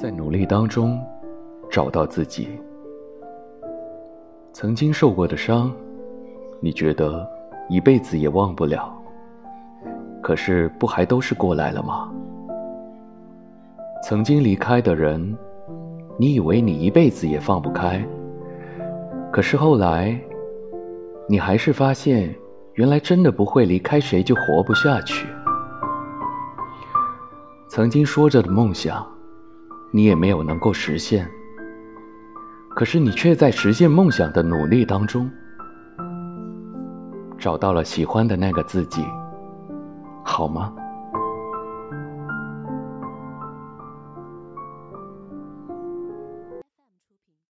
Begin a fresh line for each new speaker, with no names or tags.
在努力当中找到自己。曾经受过的伤，你觉得一辈子也忘不了。可是不还都是过来了吗？曾经离开的人，你以为你一辈子也放不开。可是后来，你还是发现，原来真的不会离开谁就活不下去。曾经说着的梦想，你也没有能够实现。可是你却在实现梦想的努力当中，找到了喜欢的那个自己，好吗？